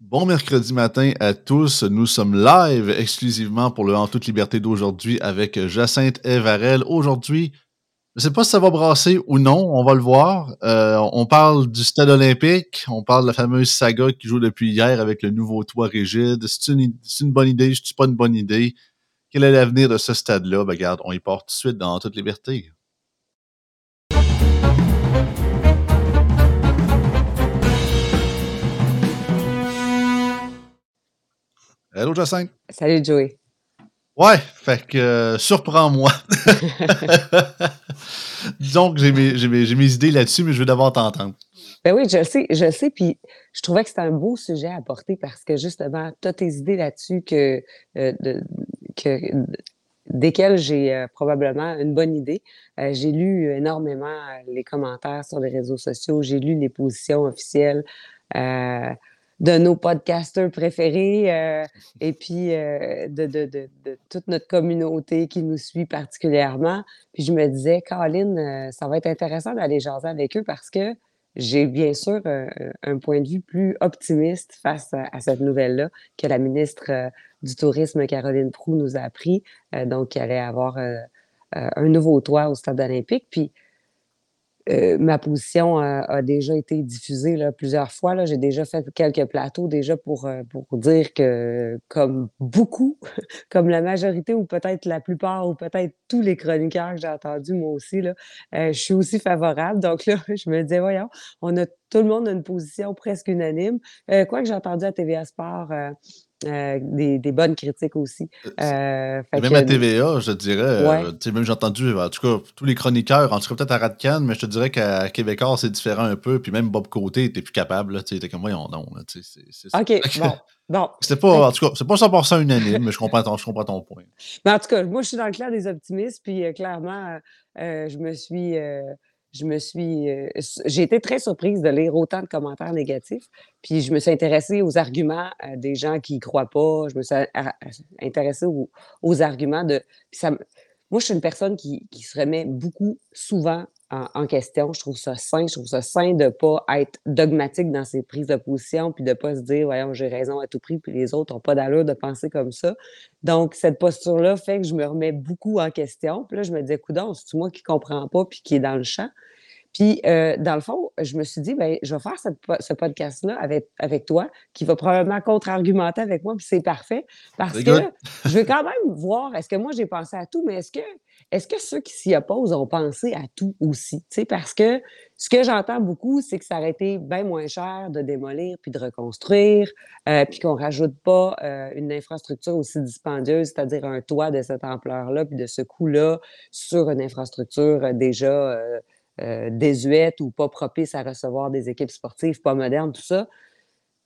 Bon mercredi matin à tous. Nous sommes live exclusivement pour le En toute liberté d'aujourd'hui avec Jacinthe Evarel. Aujourd'hui, je ne sais pas si ça va brasser ou non, on va le voir. Euh, on parle du stade olympique, on parle de la fameuse saga qui joue depuis hier avec le nouveau toit rigide. C'est une, une, bonne idée, c'est pas une bonne idée. Quel est l'avenir de ce stade-là? Ben, regarde, on y part tout de suite dans En toute liberté. Hello, Jacinthe? Salut, Joey. Ouais, fait que euh, surprends-moi. Disons que j'ai mes, mes, mes, idées là-dessus, mais je veux d'abord t'entendre. Ben oui, je le sais, je le sais, puis je trouvais que c'était un beau sujet à porter parce que justement, tu as tes idées là-dessus que, euh, de, que desquelles j'ai euh, probablement une bonne idée. j'ai lu énormément les commentaires sur les réseaux sociaux, j'ai lu les positions officielles de nos podcasters préférés euh, et puis euh, de, de, de, toute notre communauté qui nous suit particulièrement. Puis je me disais, Caroline, euh, ça va être intéressant d'aller jaser avec eux parce que j'ai bien sûr un point de vue plus optimiste face à, cette nouvelle-là que la ministre du Tourisme, Caroline Proux, nous a appris. donc, qu'il allait avoir un nouveau toit au Stade olympique. Puis, euh, ma position a, déjà été diffusée là, plusieurs fois. J'ai déjà fait quelques plateaux déjà pour, euh, pour dire que, comme beaucoup, comme la majorité ou peut-être la plupart ou peut-être tous les chroniqueurs que j'ai entendus, moi aussi, là, euh, je suis aussi favorable. Donc là, je me disais, voyons, on a tout le monde a une position presque unanime. quoi que j'ai entendu à TVA Sport euh, des, des, bonnes critiques aussi. Euh, même à TVA, je dirais, euh, même j'ai entendu, en tout cas, tous les chroniqueurs, en tout cas peut-être à Radcan, mais je te dirais qu'à Québécois, c'est différent un peu, puis même Bob Côté, t'es plus capable, tu sais, comme, voyons non. c'est, OK, bon. Bon. C'est pas, en tout cas, c'est pas 100% unanime, mais je comprends, ton, je comprends ton point. Mais en tout cas, moi, je suis dans le clan des optimistes, puis clairement, je me suis je me suis. Euh, j'ai été très surprise de lire autant de commentaires négatifs. Puis je me suis intéressée aux arguments euh, des gens qui ne croient pas. Je me suis intéressée aux, arguments de. moi, je suis une personne qui, se remet beaucoup, souvent en, question. Je trouve ça sain. Je trouve ça sain de ne pas être dogmatique dans ses prises de position, puis de ne pas se dire, voyons, j'ai raison à tout prix, puis les autres n'ont pas d'allure de penser comme ça. Donc, cette posture-là fait que je me remets beaucoup en question. Puis là, je me dis, coudon, c'est moi qui ne comprends pas, puis qui est dans le champ? Puis, euh, dans le fond, je me suis dit, ben, je vais faire ce podcast-là avec, avec toi, qui va probablement contre-argumenter avec moi, puis c'est parfait. Parce que je veux quand même voir, est-ce que moi, j'ai pensé à tout, mais est-ce que, est que ceux qui s'y opposent ont pensé à tout aussi? parce que ce que j'entends beaucoup, c'est que ça aurait été bien moins cher de démolir puis de reconstruire, euh, puis qu'on ne rajoute pas euh, une infrastructure aussi dispendieuse, c'est-à-dire un toit de cette ampleur-là, puis de ce coût-là sur une infrastructure déjà euh, désuète ou pas propice à recevoir des équipes sportives pas modernes, tout ça.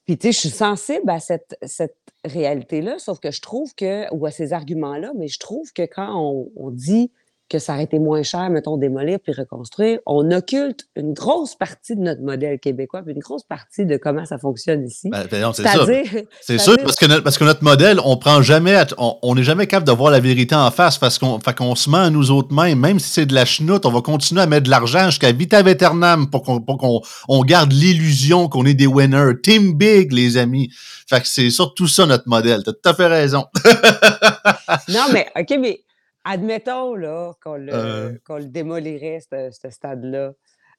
Puis, tu sais, je suis sensible à cette, cette réalité-là, sauf que je trouve que, ou à ces arguments-là, mais je trouve que quand on dit que ça aurait été moins cher, mettons, démolir puis reconstruire, on occulte une grosse partie de notre modèle québécois, puis une grosse partie de comment ça fonctionne ici. Ben, ben c'est ça. C'est sûr, parce que, notre, parce que notre modèle, on prend jamais, on n'est jamais capable de voir la vérité en face, parce qu'on se ment à nous autres mêmes, même si c'est de la chenoute, on va continuer à mettre de l'argent jusqu'à vita aeternam pour qu'on qu'on on garde l'illusion qu'on est des winners. Team Big, les amis. Fait que c'est surtout ça notre modèle. T'as tout à fait raison. non, mais, OK, mais admettons là, qu'on, le, euh. le démolirait, ce, stade-là.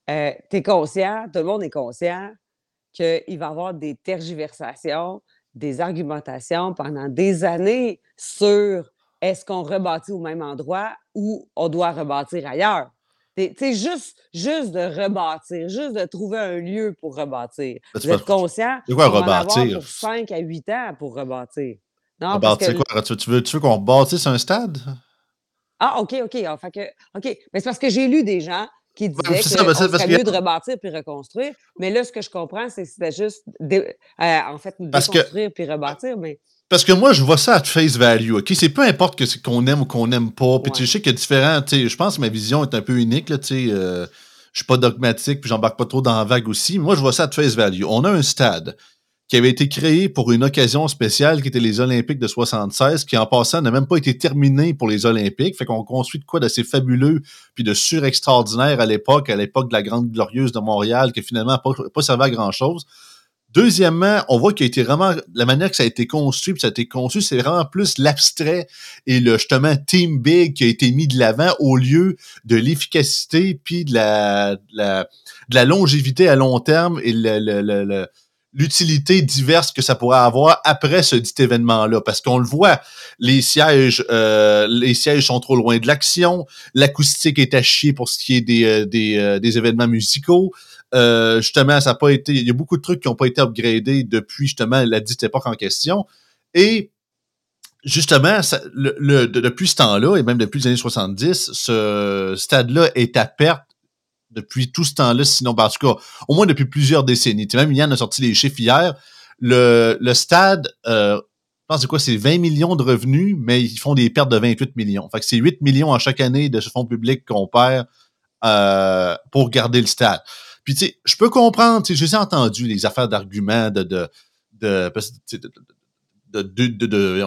Euh, tu es conscient, tout le monde est conscient qu'il va y avoir des tergiversations, des argumentations pendant des années sur est-ce qu'on rebâtit au même endroit ou on doit rebâtir ailleurs. Tu sais, juste, juste de rebâtir, juste de trouver un lieu pour rebâtir. Vous êtes conscient en avoir pour 5 à 8 ans pour rebâtir. Non, rebâtir quoi? Tu veux, tu veux qu'on rebâtisse un stade? Ah, OK, OK. Ah, fait que, OK. Mais c'est parce que j'ai lu des gens qui disaient que ça, serait mieux de rebâtir puis reconstruire. Mais là, ce que je comprends, c'est que c'était juste, euh, en fait, déconstruire puis rebâtir. Mais... Parce que moi, je vois ça à face value. OK? C'est peu importe que c'est qu'on aime ou qu'on n'aime pas. Puis tu sais qu'il y a différents. Je pense que ma vision est un peu unique. Là, euh, je suis pas dogmatique puis j'embarque pas trop dans la vague aussi. Moi, je vois ça à face value. On a un stade qui avait été créé pour une occasion spéciale qui était les Olympiques de 76, qui en passant n'a même pas été terminé pour les Olympiques. Fait qu'on construit de quoi d'assez fabuleux puis de surextraordinaire à l'époque, à l'époque de la Grande Glorieuse de Montréal, qui finalement n'a pas, pas servi à grand-chose. Deuxièmement, on voit qu'il a été vraiment la manière que ça a été construit, puis ça a été conçu, c'est vraiment plus l'abstrait et le justement team big qui a été mis de l'avant au lieu de l'efficacité puis de la, de la, de la longévité à long terme et le, le, le, l'utilité diverse que ça pourrait avoir après ce dit événement-là. Parce qu'on le voit, les sièges, euh, les sièges sont trop loin de l'action, l'acoustique est à chier pour ce qui est des, euh, des, euh, des événements musicaux. Euh, justement, ça n'a pas été. Il y a beaucoup de trucs qui n'ont pas été upgradés depuis justement la dite époque en question. Et justement, ça, le, depuis ce temps-là, et même depuis les années 70, ce stade-là est à perte depuis tout ce temps-là, sinon, ben, en tout cas, au moins depuis plusieurs décennies. Tu sais, même Yann a sorti les chiffres hier. Le, stade, euh, je pense c'est quoi, c'est 20 millions de revenus, mais ils font des pertes de 28 millions. Fait que c'est 8 millions à chaque année de ce fonds public qu'on perd euh, pour garder le stade. Puis, tu sais, je peux comprendre, tu sais, j'ai entendu les affaires d'arguments de, de, de, de, de, de,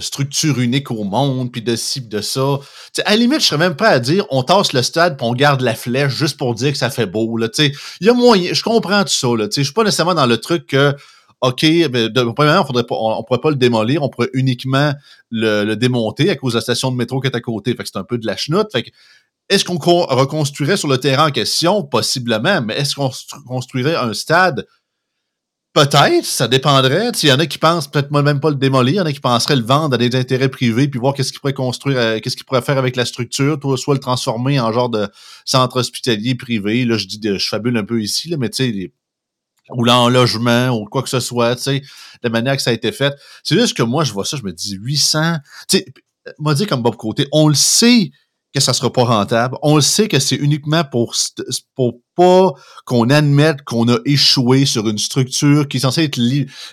structure unique au monde, puis de ci, de ça. à la limite, je serais même pas à dire on tasse le stade puis on garde la flèche juste pour dire que ça fait beau. Là, il y a moyen, je comprends tout ça. Là, je suis pas nécessairement dans le truc que OK, ben, de, premièrement, on, on, pourrait pas le démolir, on pourrait uniquement le, démonter à cause de la station de métro qui est à côté. Fait que c'est un peu de la chenoute. Est-ce qu'on reconstruirait sur le terrain en question? Possiblement, mais est-ce qu'on construirait un stade? Peut-être, ça dépendrait. Il y en a qui pensent peut-être même pas le démolir, il y en a qui penseraient le vendre à des intérêts privés, puis voir qu'est-ce qu'ils pourraient construire, euh, qu'est-ce qu'ils pourraient faire avec la structure, soit le transformer en genre de centre hospitalier privé. Là, je dis, je fabule un peu ici, là, mais tu sais, ou là en logement ou quoi que ce soit, tu sais, de manière que ça a été fait. C'est juste que moi, je vois ça, je me dis 800. Tu sais, m'a dit comme Bob Côté, on le sait que ça sera pas rentable. On le sait que c'est uniquement pour, pour pas qu'on admette qu'on a échoué sur une structure qui est censée être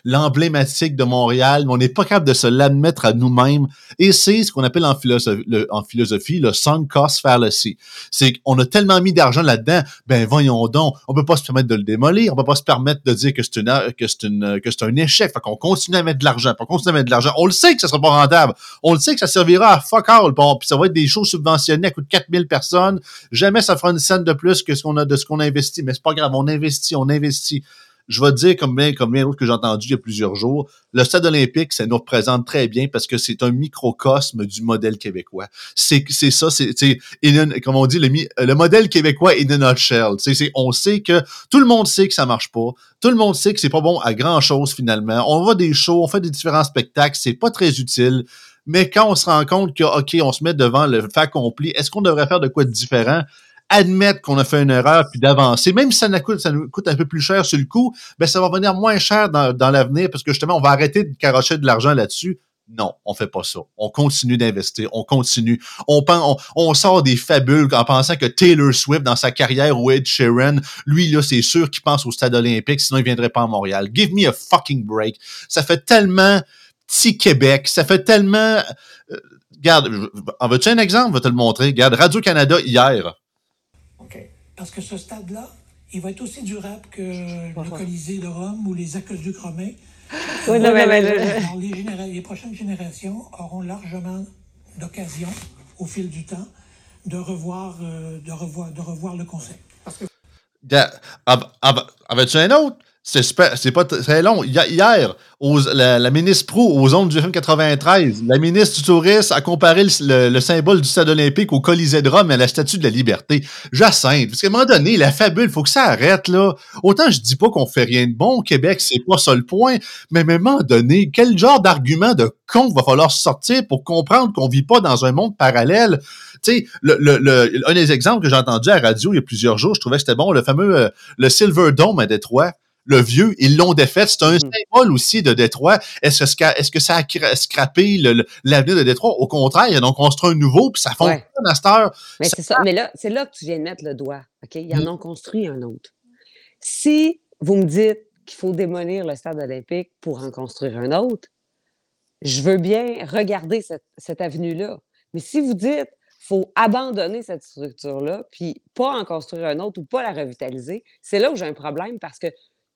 l'emblématique de Montréal, mais on n'est pas capable de se l'admettre à nous-mêmes. Et c'est ce qu'on appelle en philosophie, le, en philosophie le sunk cost fallacy. C'est qu'on a tellement mis d'argent là-dedans, ben voyons donc, on peut pas se permettre de le démolir, on peut pas se permettre de dire que c'est une que c'est une que c'est un échec. Fait qu'on continue à mettre de l'argent, on continue à mettre de l'argent. On le sait que ça sera pas rentable. On le sait que ça servira à fuck all. Puis ça va être des choses subventionnées à coût de 4000 personnes. Jamais ça fera une scène de plus que ce qu'on a de ce qu'on investit, mais c'est pas grave, on investit, on investit. Je vais te dire, comme bien, comme bien d'autres que j'ai entendu il y a plusieurs jours, le stade olympique, ça nous représente très bien parce que c'est un microcosme du modèle québécois. C'est, ça, c'est, comme on dit, le, le modèle québécois in a nutshell. C'est, on sait que tout le monde sait que ça marche pas. Tout le monde sait que c'est pas bon à grand chose finalement. On va des shows, on fait des différents spectacles, c'est pas très utile. Mais quand on se rend compte que, OK, on se met devant le fait accompli, est-ce qu'on devrait faire de quoi de différent? Admettre qu'on a fait une erreur puis d'avancer, même si ça nous, coûte, ça nous coûte un peu plus cher sur le coup, ben ça va venir moins cher dans, l'avenir parce que justement, on va arrêter de carocher de l'argent là-dessus. Non, on fait pas ça. On continue d'investir, on continue. On, on, on, sort des fabules en pensant que Taylor Swift, dans sa carrière, ou Ed Sheeran, lui, là, c'est sûr qu'il pense au stade olympique, sinon il viendrait pas à Montréal. Give me a fucking break. Ça fait tellement petit Québec, ça fait tellement... Euh, regarde, en veux-tu un exemple? Je vais te le montrer. Regarde, Radio-Canada, hier, parce que ce stade-là, il va être aussi durable que le Colisée de Rome ou les aqueducs romains. Oui, non, mais, les, les, prochaines générations auront largement d'occasion, au fil du temps, de revoir, euh, de revoir, de revoir le concept. Parce que... Avais-tu un autre? C'est pas très long. Hier, la, ministre Pro aux ondes du FM 93, la ministre du Tourisme a comparé le, symbole du stade olympique au Colisée de Rome et à la Statue de la Liberté. Jacinthe, parce qu'à un moment donné, la fabule, faut que ça arrête, là. Autant je dis pas qu'on fait rien de bon au Québec, c'est pas ça le point, mais à un moment donné, quel genre d'argument de con va falloir sortir pour comprendre qu'on vit pas dans un monde parallèle? Tu sais, le, le, un des exemples que j'ai entendu à la radio il y a plusieurs jours, je trouvais que c'était bon, le fameux euh, le Silver Dome à Détroit le vieux, ils l'ont défait. C'est un mm-hmm. symbole aussi de Détroit. Est-ce que, est que ça a scrappé l'avenir de Détroit? Au contraire, ils ont construit un nouveau, puis ça fonctionne à cette heure. Mais c'est ça. Mais là, c'est là que tu viens de mettre le doigt. OK? Ils en mm. ont construit un autre. Si vous me dites qu'il faut démolir le stade olympique pour en construire un autre, je veux bien regarder cette, cette avenue-là. Mais si vous dites faut abandonner cette structure-là, puis pas en construire un autre ou pas la revitaliser, c'est là où j'ai un problème parce que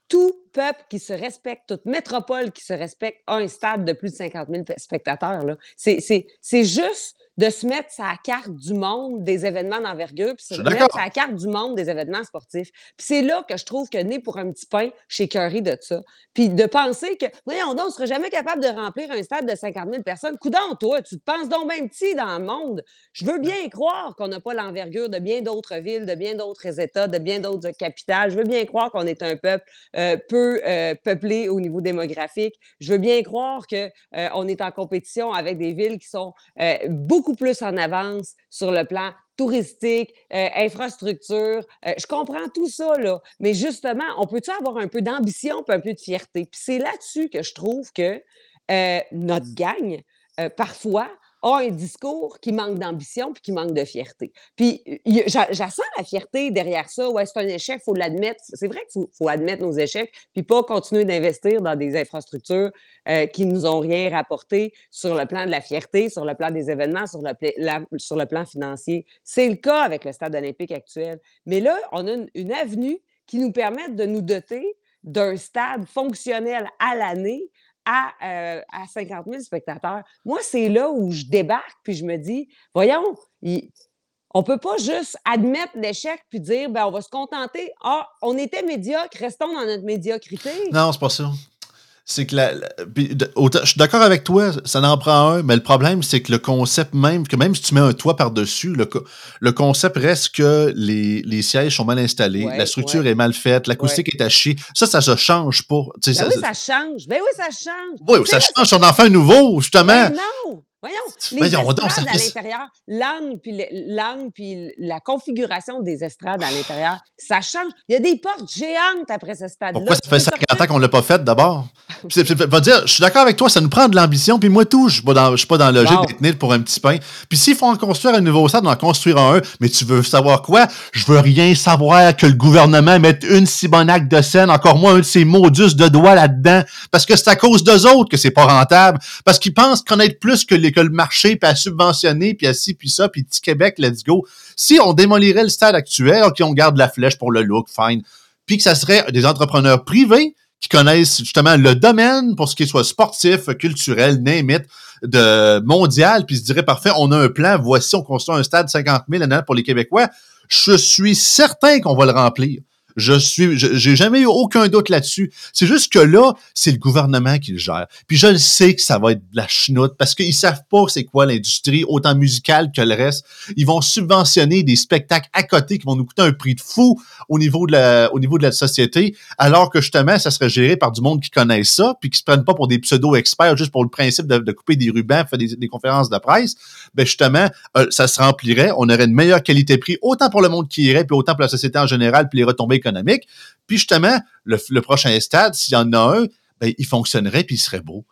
tout peuple qui se respecte, toute métropole qui se respecte a un stade de plus de 50 000 spectateurs. C'est juste de se mettre sa carte du monde des événements d'envergure, puis se mettre sa carte du monde des événements sportifs. Puis c'est là que je trouve que né pour un petit pain chez Curry de ça. Puis de penser que, voyons donc, on ne serait jamais capable de remplir un stade de 50 000 personnes. Coudon, toi, tu te penses donc bien petit dans le monde. Je veux bien croire qu'on n'a pas l'envergure de bien d'autres villes, de bien d'autres États, de bien d'autres capitales. Je veux bien croire qu'on est un peuple euh, peu euh, peuplé au niveau démographique. Je veux bien croire qu'on est en compétition avec des villes qui sont euh, plus en avance sur le plan touristique, euh, infrastructure. Euh, je comprends tout ça, là. Mais justement, on peut-tu avoir un peu d'ambition puis un peu de fierté? Puis c'est là-dessus que je trouve que euh, notre euh, parfois, a un discours qui manque d'ambition puis qui manque de fierté. Puis j'assens la fierté derrière ça. Ouais, c'est un échec, il faut l'admettre. C'est vrai qu'il faut, admettre nos échecs puis pas continuer d'investir dans des infrastructures euh, qui nous ont rien rapporté sur le plan de la fierté, sur le plan des événements, sur le, sur le plan financier. C'est le cas avec le stade olympique actuel. Mais là, on a une, une avenue qui nous permet de nous doter d'un stade fonctionnel à l'année à, euh, à 50 000 spectateurs. Moi, c'est là où je débarque puis je me dis, voyons, on ne peut pas juste admettre l'échec puis dire, ben, on va se contenter. Ah, on était médiocre, restons dans notre médiocrité. Non, c'est pas ça. C'est que la, puis je suis d'accord avec toi, ça en prend un, mais le problème, c'est que le concept même, que même si tu mets un toit par-dessus, le, le concept reste que les, les sièges sont mal installés, Ouais, la structure ouais. est mal faite, l'acoustique est à chier. Ça, ça se change pas. Ben ça- oui, ça change. Ben oui, ça change. oui, ça change, on en fait un nouveau, justement. Ben non! Voyons, les Voyons donc, estrades ça à l'intérieur, l'angle puis, le- puis la configuration des estrades à l'intérieur, ça change. Il y a des portes géantes après ce stade-là. Pourquoi ça fait peux 50 sortir- ans qu'on l'a pas fait d'abord? Va dire, je suis d'accord avec toi, ça nous prend de l'ambition, puis moi tout, je suis pas dans, je suis pas dans le logique Wow. d'être né pour un petit pain. Puis s'il faut en construire un nouveau stade, on en construire un, mais tu veux savoir quoi? Je veux rien savoir que le gouvernement mette une cibonac de scène, encore moins un de ces maudus de doigts là-dedans, parce que c'est à cause d'eux autres que c'est pas rentable, parce qu'ils pensent connaître plus que, les- que le marché, puis à subventionner, puis à ci, puis ça, puis petit Québec, let's go. Si on démolirait le stade actuel, OK, on garde la flèche pour le look, fine, puis que ça serait des entrepreneurs privés qui connaissent justement le domaine pour ce qui soit sportif, culturel, name it, de mondial, puis se dirait parfait, on a un plan, voici, on construit un stade 50 000 annuel pour les Québécois. Je suis certain qu'on va le remplir. Je suis, j'ai jamais eu aucun doute là-dessus. C'est juste que là, c'est le gouvernement qui le gère. Puis je le sais que ça va être de la chenoute parce qu'ils savent pas c'est quoi l'industrie, autant musicale que le reste. Ils vont subventionner des spectacles à côté qui vont nous coûter un prix de fou au niveau de la, au niveau de la société, alors que justement, ça serait géré par du monde qui connaît ça, puis qui se prennent pas pour des pseudo-experts juste pour le principe de, de couper des rubans, faire des, des conférences de presse. Ben justement, euh, ça se remplirait, on aurait une meilleure qualité-prix, autant pour le monde qui irait, puis autant pour la société en général, puis les retombées économiques. Puis justement, le, le prochain stade, s'il y en a un, ben, il fonctionnerait, puis il serait beau.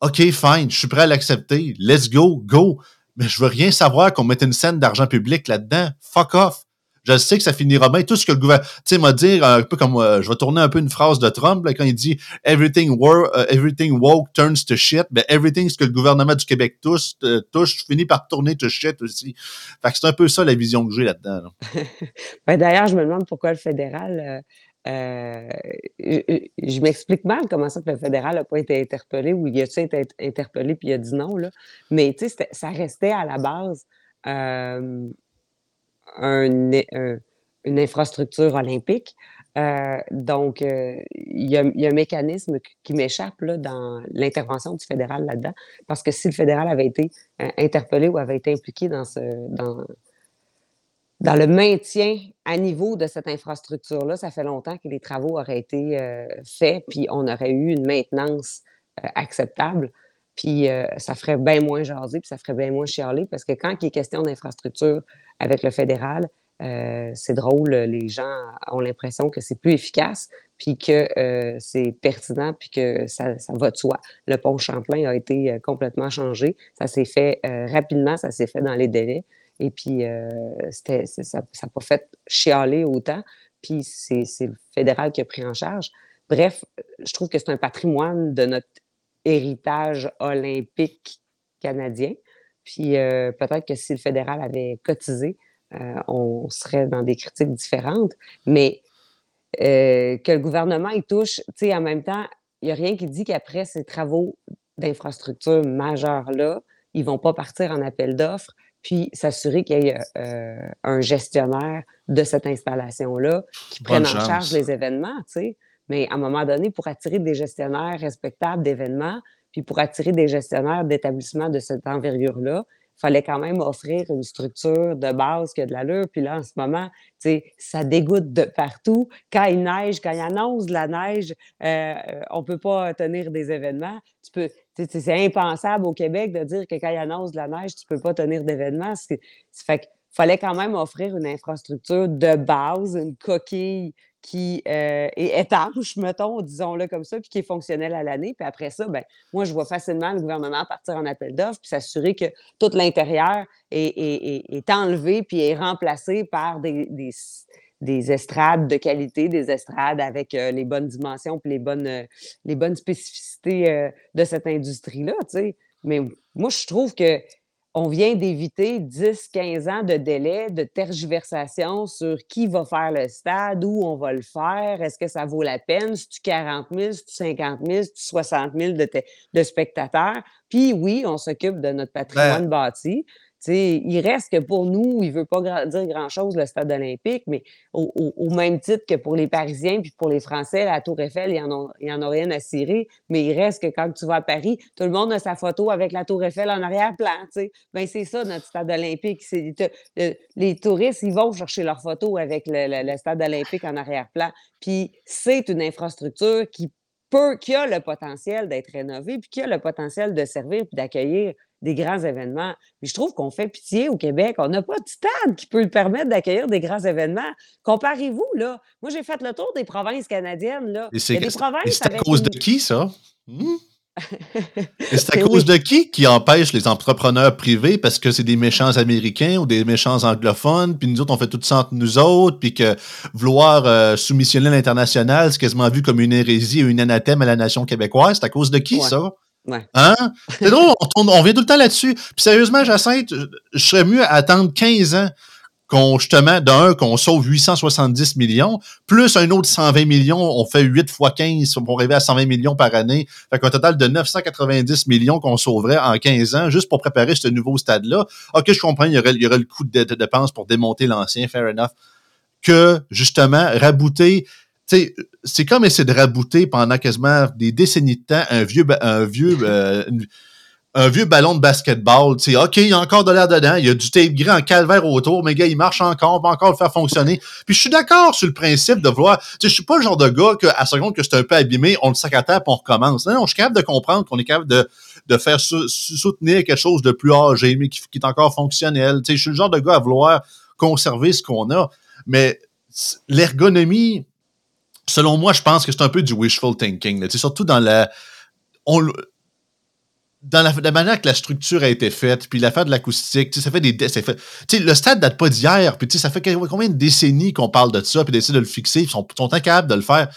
OK, fine, je suis prêt à l'accepter. Let's go, go. Mais je veux rien savoir qu'on mette une scène d'argent public là-dedans. Fuck off. Je sais que ça finira bien. Tout ce que le gouvernement, tu sais, m'a dire un peu comme, euh, je vais tourner un peu une phrase de Trump, là, quand il dit everything, wor- euh, everything woke turns to shit. Ben, everything, ce que le gouvernement du Québec touche, euh, touche, finit par tourner to shit aussi. Fait que c'est un peu ça la vision que j'ai là-dedans. là. Ben, D'ailleurs, je me demande pourquoi le fédéral. euh, euh, je m'explique mal comment ça que le fédéral n'a pas été interpellé ou il a été interpellé puis il a dit non. Là. Mais tu sais, c'était- ça restait à la base euh, un- une infrastructure olympique. Euh, donc, euh, il y, a, un mécanisme qui- m'échappe dans l'intervention du fédéral là-dedans. Parce que si le fédéral avait été euh, interpellé ou avait été impliqué dans, ce, dans, dans le maintien à niveau de cette infrastructure-là, ça fait longtemps que les travaux auraient été euh, faits, puis on aurait eu une maintenance euh, acceptable. Puis euh, ça ferait bien moins jaser, puis ça ferait bien moins chialer, parce que quand il est question d'infrastructure avec le fédéral, euh, c'est drôle, les gens ont l'impression que c'est plus efficace, puis que euh, c'est pertinent, puis que ça, ça va de soi. Le pont Champlain a été euh, complètement changé. Ça s'est fait rapidement, ça s'est fait dans les délais. Et puis, c'était- ça n'a pas fait chialer autant. Puis, c'est c'est le fédéral qui a pris en charge. Bref, je trouve que c'est un patrimoine de notre héritage olympique canadien. Puis, euh, peut-être que si le fédéral avait cotisé, euh, on serait dans des critiques différentes. Mais euh, que le gouvernement y touche, tu sais, en même temps, il n'y a rien qui dit qu'après ces travaux d'infrastructure majeurs-là, ils ne vont pas partir en appel d'offres puis s'assurer qu'il y ait un gestionnaire de cette installation-là qui prenne en charge les événements, tu sais. Mais à un moment donné, pour attirer des gestionnaires respectables d'événements, puis pour attirer des gestionnaires d'établissements de cette envergure-là, il fallait quand même offrir une structure de base qui a de l'allure. Puis là, en ce moment, ça dégoûte de partout. Quand il neige, quand il annonce de la neige, euh, on ne peut pas tenir des événements. Tu peux, c'est impensable au Québec de dire que quand il annonce de la neige, tu ne peux pas tenir d'événements. Fait qu'il fallait quand même offrir une infrastructure de base, une coquille qui euh, est étanche, mettons, disons-le comme ça, puis qui est fonctionnel à l'année. Puis après ça, ben, moi, je vois facilement le gouvernement partir en appel d'offres, puis s'assurer que tout l'intérieur est, enlevé, puis est remplacé par des, des, estrades de qualité, des estrades avec euh, les bonnes dimensions, puis les bonnes, euh, les bonnes spécificités de cette industrie-là, tu sais. Mais moi, je trouve que on vient d'éviter 10-15 ans de délai, de tergiversation sur qui va faire le stade, où on va le faire, est-ce que ça vaut la peine, si tu 40 000, si tu 50 000, si tu 60 000 de, de spectateurs? Puis oui, on s'occupe de notre patrimoine ben bâti il reste que pour nous, il ne veut pas dire grand-chose, le stade olympique, mais au, même titre que pour les Parisiens puis pour les Français, la Tour Eiffel, il n'y en, a rien à cirer, mais il reste que quand tu vas à Paris, tout le monde a sa photo avec la Tour Eiffel en arrière-plan. Ben, c'est ça, notre stade olympique. les touristes, ils vont chercher leur photo avec le, stade olympique en arrière-plan. Puis c'est une infrastructure qui peut, qui a le potentiel d'être rénovée, puis qui a le potentiel de servir puis d'accueillir des grands événements. Puis je trouve qu'on fait pitié au Québec. On n'a pas de stade qui peut le permettre d'accueillir des grands événements. Comparez-vous, là. Moi, j'ai fait le tour des provinces canadiennes, là. c'est à cause de qui, ça? Hmm? c'est à cause de qui qui empêche les entrepreneurs privés? Parce que c'est des méchants américains ou des méchants anglophones, puis nous autres, on fait tout ça entre nous autres, puis que vouloir euh, soumissionner l'international, c'est quasiment vu comme une hérésie et une anathème à la nation québécoise. C'est à cause de qui, ça? Hein? C'est drôle, on, on, vient tout le temps là-dessus. Puis sérieusement, Jacinthe, je serais mieux à attendre 15 ans qu'on, justement, d'un, qu'on sauve 870 millions, plus un autre 120 millions, on fait 8 fois 15 pour arriver à 120 millions par année. Fait qu'un total de 990 millions qu'on sauverait en 15 ans juste pour préparer ce nouveau stade-là. OK, je comprends, il y aurait, il y aurait le coût de, de dépense pour démonter l'ancien, fair enough. Que, justement, rabouter c'est comme essayer de rabouter pendant quasiment des décennies de temps un vieux, un vieux, euh, un vieux ballon de basketball. sais, OK, il y a encore de l'air dedans, il y a du tape gris en calvaire autour, mais gars, il marche encore, on va encore le faire fonctionner. Puis je suis d'accord sur le principe de vouloir. Je suis pas le genre de gars que, à seconde que c'est un peu abîmé, on le sac à terre et on recommence. Non, non, je suis capable de comprendre qu'on est capable de, de faire soutenir quelque chose de plus âgé, mais qui, qui est encore fonctionnel. sais, je suis le genre de gars à vouloir conserver ce qu'on a. Mais l'ergonomie, selon moi, je pense que c'est un peu du wishful thinking. surtout dans la. dans la, manière que la structure a été faite, puis l'affaire de l'acoustique, ça fait des. Ça fait, le stade date pas d'hier, puis ça fait combien de décennies qu'on parle de ça, puis d'essayer de le fixer, ils sont, incapables de le faire.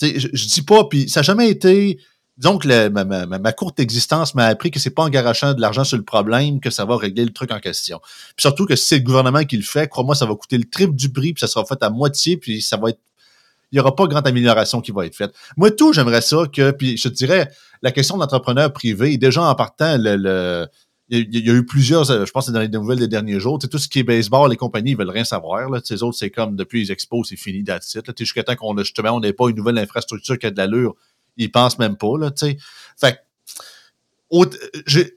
Je, dis pas, puis ça n'a jamais été. Ma, ma, ma, courte existence m'a appris que c'est pas en garachant de l'argent sur le problème que ça va régler le truc en question. Puis surtout que si c'est le gouvernement qui le fait, crois-moi, ça va coûter le triple du prix, puis ça sera fait à moitié, puis ça va être il n'y aura pas grande amélioration qui va être faite. Moi, tout, j'aimerais ça que, puis je te dirais, la question d'entrepreneur privé, déjà en partant, le, il y a eu plusieurs, je pense dans les nouvelles des derniers jours, tout ce qui est baseball, les compagnies, ils veulent rien savoir. Là. Ces autres, c'est comme depuis les expos, c'est fini d'attitude. Jusqu'à temps qu'on justement, on n'ait pas une nouvelle infrastructure qui a de l'allure, ils pensent même pas. Là, fait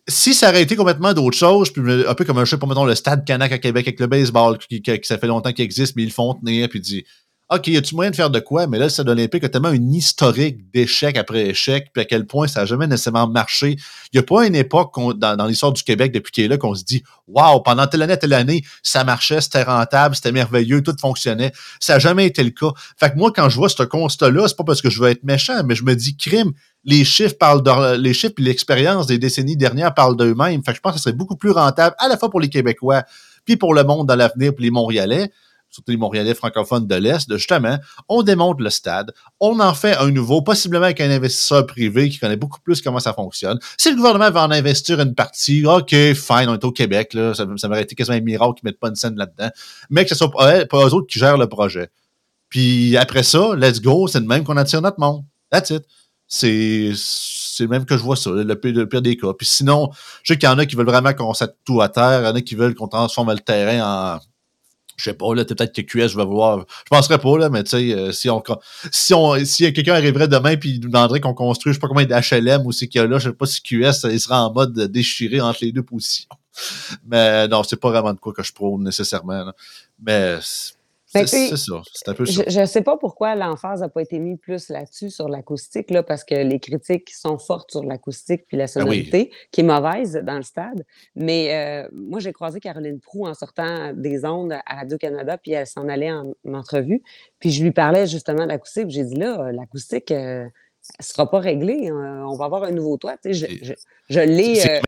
si ça aurait été complètement d'autre chose, puis un peu comme un sais pas, mettons, le Stade Canac à Québec avec le baseball, qui, qui, ça fait longtemps qu'il existe, mais ils le font tenir, puis dit OK, y a-tu moyen de faire de quoi? Mais là, le stade olympique a tellement une historique d'échec après échec, puis à quel point ça n'a jamais nécessairement marché. Il n'y a pas une époque dans, l'histoire du Québec depuis qu'il est là qu'on se dit Waouh, pendant telle année, telle année, ça marchait, c'était rentable, c'était merveilleux, tout fonctionnait. Ça n'a jamais été le cas. Fait que moi, quand je vois ce constat-là, c'est pas parce que je veux être méchant, mais je me dis crime, les chiffres parlent de, les chiffres et l'expérience des décennies dernières parlent d'eux-mêmes. Fait que je pense que ce serait beaucoup plus rentable à la fois pour les Québécois, puis pour le monde dans l'avenir, puis les Montréalais surtout les Montréalais francophones de l'Est, de justement, on démonte le stade, on en fait un nouveau, possiblement avec un investisseur privé qui connaît beaucoup plus comment ça fonctionne. Si le gouvernement va en investir une partie, OK, fine, on est au Québec, là, ça, ça m'aurait été quasiment un miracle qu'ils mettent pas une scène là-dedans, mais que ce soit pas, pas eux autres qui gèrent le projet. Puis après ça, let's go, c'est de même qu'on attire notre monde. That's it. C'est c'est même que je vois ça, le pire, des cas. Puis sinon, je sais qu'il y en a qui veulent vraiment qu'on sette tout à terre, il y en a qui veulent qu'on transforme le terrain en je sais pas, là, peut-être que QS va voir. Je penserais pas, là, mais tu sais, euh, si on si on si quelqu'un arriverait demain puis il nous demanderait qu'on construise, je sais pas combien d'HLM ou c'est qu'il y a là, je sais pas si QS il sera en mode déchiré entre les deux positions. Mais non, c'est pas vraiment de quoi que je prône nécessairement. Mais ben, c'est ça, c'est un peu ça. Je ne sais pas pourquoi l'emphase n'a pas été mise plus là-dessus, sur l'acoustique, là, parce que les critiques sont fortes sur l'acoustique puis la ben sonorité, qui est mauvaise dans le stade. Mais euh, moi, j'ai croisé Caroline Prou en sortant des ondes à Radio-Canada, puis elle s'en allait en, entrevue. Puis je lui parlais justement de l'acoustique, j'ai dit là, l'acoustique, euh, ne sera pas réglé. Hein. On va avoir un nouveau toit. Tu sais, je, je, l'ai. C'est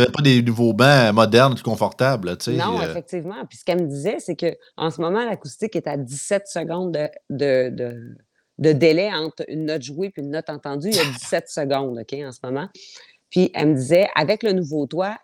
euh, pas des nouveaux bancs modernes, confortables. Tu sais, non, euh. effectivement. Puis ce qu'elle me disait, c'est qu'en ce moment, l'acoustique est à 17 secondes de, de, de, délai entre une note jouée et une note entendue. Il y a 17 secondes, OK, en ce moment. Puis elle me disait, avec le nouveau toit,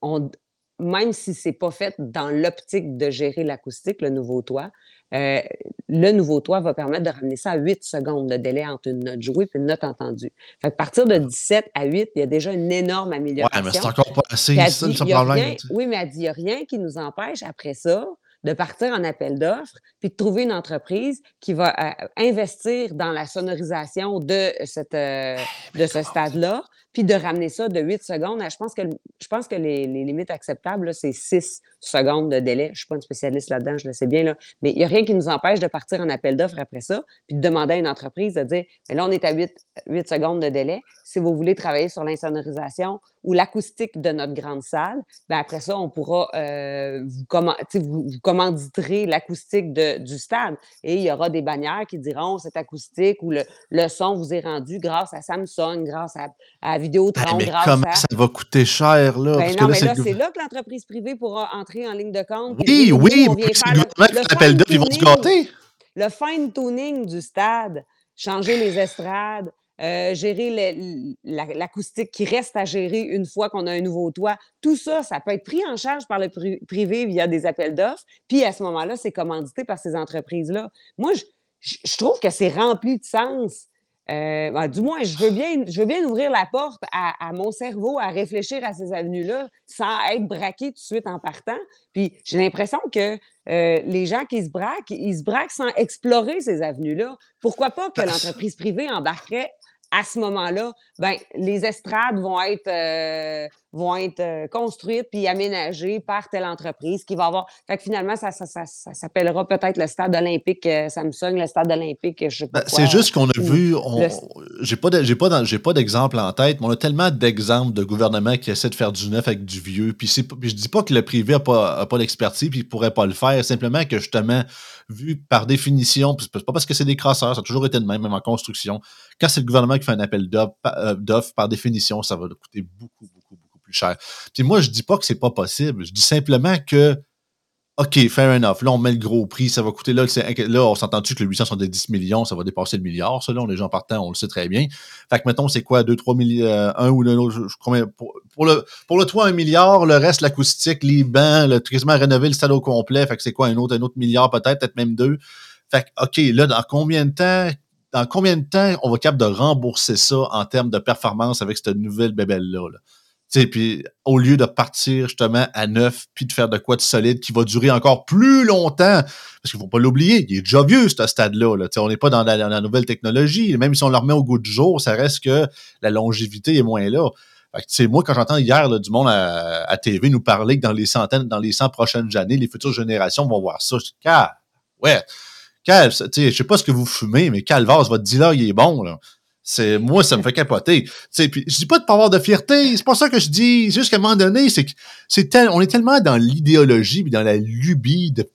on, même si ce n'est pas fait dans l'optique de gérer l'acoustique, le nouveau toit, euh, le nouveau toit va permettre de ramener ça à 8 secondes de délai entre une note jouée et une note entendue. Fait que partir de 17 à 8, il y a déjà une énorme amélioration. Ouais, mais c'est encore pas assez, ça, le problème. oui, mais elle dit, il n'y a rien qui nous empêche après ça de partir en appel d'offres, puis de trouver une entreprise qui va euh, investir dans la sonorisation de, cette, euh, de ce stade-là, puis de ramener ça de 8 secondes. Je pense que, je pense que les, limites acceptables, c'est 6 secondes de délai. Je ne suis pas une spécialiste là-dedans, je le sais bien, là. mais il n'y a rien qui nous empêche de partir en appel d'offres après ça, puis de demander à une entreprise de dire, là, on est à 8, 8 secondes de délai. Si vous voulez travailler sur l'insonorisation ou l'acoustique de notre grande salle, bien après ça, on pourra euh, vous, vous, vous commanditerez l'acoustique du stade et il y aura des bannières qui diront cette acoustique ou le, le son vous est rendu grâce à Samsung, grâce à, à mais comment ça va coûter cher, là? Ben non, mais là, c'est là que l'entreprise privée pourra entrer en ligne de compte. Oui, oui, c'est le gouvernement ils vont se gâter. Le fine-tuning du stade, changer les estrades, euh, gérer l'acoustique qui reste à gérer une fois qu'on a un nouveau toit. Tout ça, ça peut être pris en charge par le privé via des appels d'offres. Puis à ce moment-là, c'est commandité par ces entreprises-là. Moi, je trouve que c'est rempli de sens. Euh, ben, du moins, je veux, bien, je veux bien ouvrir la porte à, mon cerveau à réfléchir à ces avenues-là sans être braqué tout de suite en partant. Puis j'ai l'impression que euh, les gens qui se braquent, ils se braquent sans explorer ces avenues-là. Pourquoi pas que l'entreprise privée embarquerait à ce moment-là, ben, les estrades vont être, euh, vont être euh, construites puis aménagées par telle entreprise qui va avoir. Fait que finalement, ça, ça, ça, ça s'appellera peut-être le stade olympique euh, Samsung, le stade olympique, je sais pas. Ben, c'est juste qu'on a vu. Pas, j'ai pas, d'exemple en tête, mais on a tellement d'exemples de gouvernements qui essaient de faire du neuf avec du vieux. Puis, puis je dis pas que le privé a pas, a pas d'expertise puis il pourrait pas le faire. Simplement que justement, vu par définition, c'est pas parce que c'est des crasseurs, ça a toujours été de même, même en construction. Quand c'est le gouvernement qui fait un appel d'offres, par définition, ça va coûter beaucoup plus cher. Puis moi, je dis pas que c'est pas possible. Je dis simplement que, OK, fair enough. Là, on met le gros prix, ça va coûter. Là, là on s'entend-tu que le 800 sont des 10 millions, ça va dépasser le milliard, ça, là, on est gens partant, on le sait très bien. Fait que, mettons, c'est quoi, 2, 3 millions, un ou l'autre, pour, pour, le, pour le toit, un milliard, le reste, l'acoustique, les bancs, le quasiment rénover le stade au complet, fait que c'est quoi, un autre, un autre milliard peut-être, peut-être même deux. Fait que, OK, là, dans combien de temps, dans combien de temps on va capable de rembourser ça en termes de performance avec cette nouvelle bébelle-là? Là? Puis au lieu de partir justement à neuf, puis de faire de quoi de solide qui va durer encore plus longtemps, parce qu'il ne faut pas l'oublier, il est déjà vieux ce stade-là. Là. On n'est pas dans la, nouvelle technologie. Même si on le remet au goût du jour, ça reste que la longévité est moins là. Fait moi, quand j'entends hier du monde à, TV nous parler que dans les centaines, dans les 100 prochaines années, les futures générations vont voir ça, dis, ouais, Cal, je sais pas ce que vous fumez, mais Calvas, votre dealer, il est bon. Là. C'est moi, ça me fait capoter. sais, puis je dis pas de pas avoir de fierté, c'est pas ça que je dis. C'est juste qu'à un moment donné, c'est que c'est tel, on est tellement dans l'idéologie puis dans la lubie de,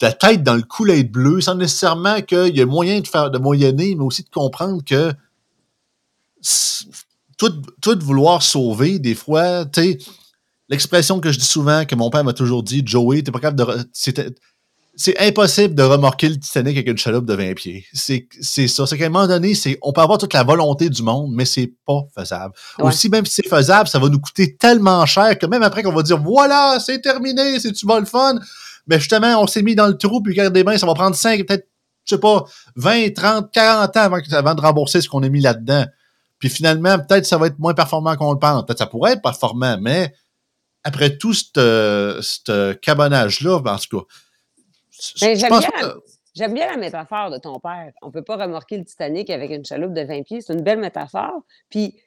la tête dans le Kool-Aid bleu, sans nécessairement qu'il y ait moyen de faire de moyenner, mais aussi de comprendre que tout, tout vouloir sauver, des fois, tu sais, l'expression que je dis souvent, que mon père m'a toujours dit, Joey, t'es pas capable de c'est impossible de remorquer le Titanic avec une chaloupe de 20 pieds. C'est, c'est ça. C'est qu'à un moment donné, c'est, on peut avoir toute la volonté du monde, mais c'est pas faisable. Aussi, même si c'est faisable, ça va nous coûter tellement cher que même après qu'on va dire, voilà, c'est terminé, c'est tu le fun? Mais justement, on s'est mis dans le trou, puis regardez bien, ça va prendre 5, peut-être, je sais pas, 20, 30, 40 ans avant, avant de rembourser ce qu'on a mis là-dedans. puis finalement, peut-être ça va être moins performant qu'on le pense. Peut-être ça pourrait être performant, mais après tout ce cabonnage-là, en tout cas, j'aime bien, bien la métaphore de ton père. On ne peut pas remorquer le Titanic avec une chaloupe de 20 pieds. C'est une belle métaphore. Puis,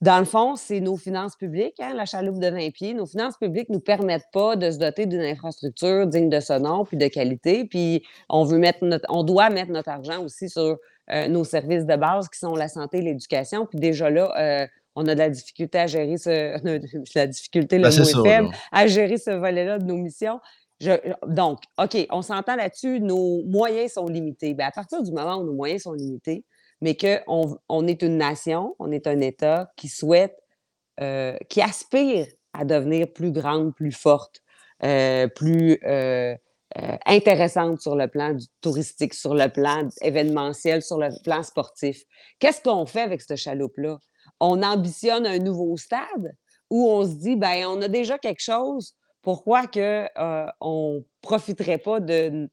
dans le fond, c'est nos finances publiques, hein, la chaloupe de 20 pieds. Nos finances publiques ne nous permettent pas de se doter d'une infrastructure digne de ce nom puis de qualité. Puis, on, veut mettre on doit mettre notre argent aussi sur euh, nos services de base qui sont la santé et l'éducation. Puis, déjà là, euh, on a de la difficulté à gérer ce, la difficulté, le ben, à gérer ce volet-là de nos missions donc, OK, on s'entend là-dessus, nos moyens sont limités. Bien, à partir du moment où nos moyens sont limités, mais qu'on on est une nation, on est un État qui souhaite, euh, qui aspire à devenir plus grande, plus forte, euh, plus euh, intéressante sur le plan touristique, sur le plan événementiel, sur le plan sportif. Qu'est-ce qu'on fait avec cette chaloupe-là? On ambitionne un nouveau stade où on se dit, ben on a déjà quelque chose pourquoi que, euh, on profiterait pas de.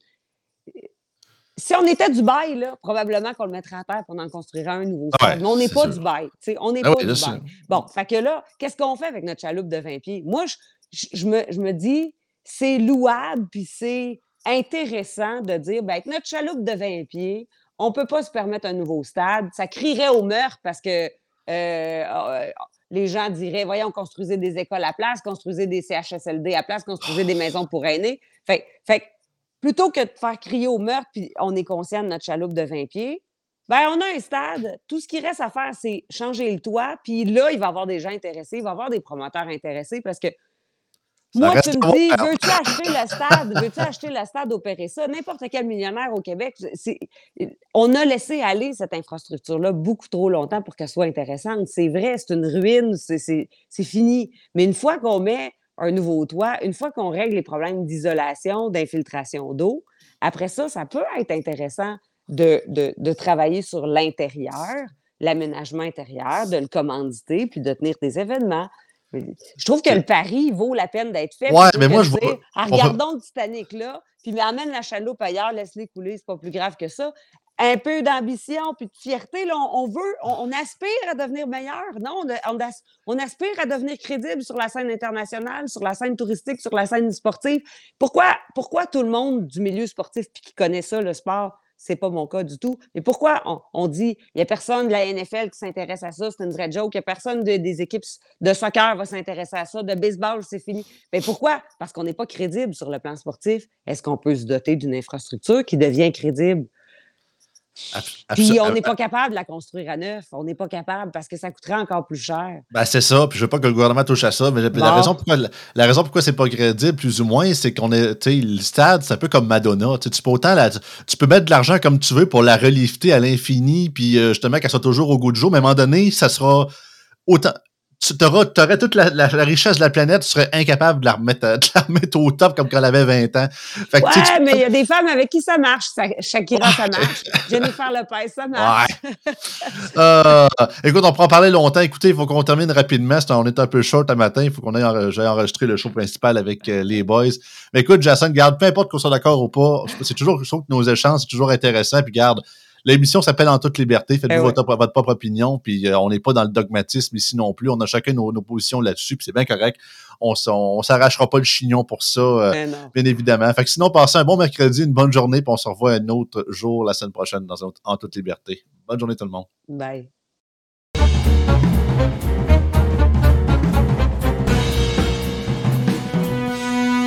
Si on était Dubaï, là, probablement qu'on le mettrait à terre pour en construire un nouveau stade. mais on n'est pas Dubaï. On n'est ah pas Dubaï. Bon, fait que là, qu'est-ce qu'on fait avec notre chaloupe de 20 pieds? Moi, je, me, je me dis, c'est louable, puis c'est intéressant de dire, ben, avec notre chaloupe de 20 pieds, on ne peut pas se permettre un nouveau stade. Ça crierait au meurtre parce que euh, euh, les gens diraient, voyons, construisez des écoles à place, construisez des CHSLD à place, construisez des maisons pour aînés. Fait, fait plutôt que de faire crier au meurtre, puis on est conscient de notre chaloupe de 20 pieds, ben on a un stade. Tout ce qui reste à faire, c'est changer le toit. Puis là, il va y avoir des gens intéressés, il va y avoir des promoteurs intéressés parce que moi, tu me dis, veux-tu acheter le stade? Veux-tu acheter le stade, opérer ça? N'importe quel millionnaire au Québec, on a laissé aller cette infrastructure-là beaucoup trop longtemps pour qu'elle soit intéressante. C'est vrai, c'est une ruine, c'est fini. Mais une fois qu'on met un nouveau toit, une fois qu'on règle les problèmes d'isolation, d'infiltration d'eau, après ça, ça peut être intéressant de, de, de travailler sur l'intérieur, l'aménagement intérieur, de le commanditer, puis de tenir des événements. Je trouve que le pari vaut la peine d'être fait. Ouais, mais moi, je vois. Ah, regardons le Titanic là, puis amène la chaloupe ailleurs, laisse-les couler, c'est pas plus grave que ça. Un peu d'ambition puis de fierté, là, on, veut, on, aspire à devenir meilleur. Non, on, on, aspire à devenir crédible sur la scène internationale, sur la scène touristique, sur la scène sportive. Pourquoi, pourquoi tout le monde du milieu sportif puis qui connaît ça, le sport, c'est pas mon cas du tout. Mais pourquoi on, dit il n'y a personne de la NFL qui s'intéresse à ça, c'est une vraie joke, il n'y a personne des équipes de soccer va s'intéresser à ça, de baseball, c'est fini. Mais pourquoi? Parce qu'on n'est pas crédible sur le plan sportif. Est-ce qu'on peut se doter d'une infrastructure qui devient crédible? Puis on n'est pas capable de la construire à neuf. On n'est pas capable parce que ça coûterait encore plus cher. Ben, c'est ça. Puis je veux pas que le gouvernement touche à ça. Mais la, raison pourquoi, la, raison pourquoi c'est pas crédible, plus ou moins, c'est qu'on est. Tu sais, le stade, c'est un peu comme Madonna. Tu, peux autant tu peux mettre de l'argent comme tu veux pour la relifter à l'infini, puis euh, justement qu'elle soit toujours au goût du jour. Mais à un moment donné, ça sera autant tu aurais, toute la, richesse de la planète, tu serais incapable de la remettre, de la remettre au top comme quand elle avait 20 ans. Fait ouais, mais il y a des femmes avec qui ça marche. Shakira, ça marche. Jennifer Lopez, ça marche. Ouais. euh, écoute, on pourra en parler longtemps. Écoutez, il faut qu'on termine rapidement. on est un peu short un matin. Il faut qu'on aille enregistrer le show principal avec euh, les boys. Mais écoute, Jason, garde, peu importe qu'on soit d'accord ou pas, c'est toujours, je trouve que nos échanges, c'est toujours intéressant. Puis garde, L'émission s'appelle En toute liberté. Faites-vous eh votre, propre opinion. Puis euh, on n'est pas dans le dogmatisme ici non plus. On a chacun nos, positions là-dessus. Puis c'est bien correct. On ne s'arrachera pas le chignon pour ça, euh, eh bien évidemment. Fait que sinon, passez un bon mercredi, une bonne journée. Puis on se revoit un autre jour la semaine prochaine dans En toute liberté. Bonne journée tout le monde. Bye.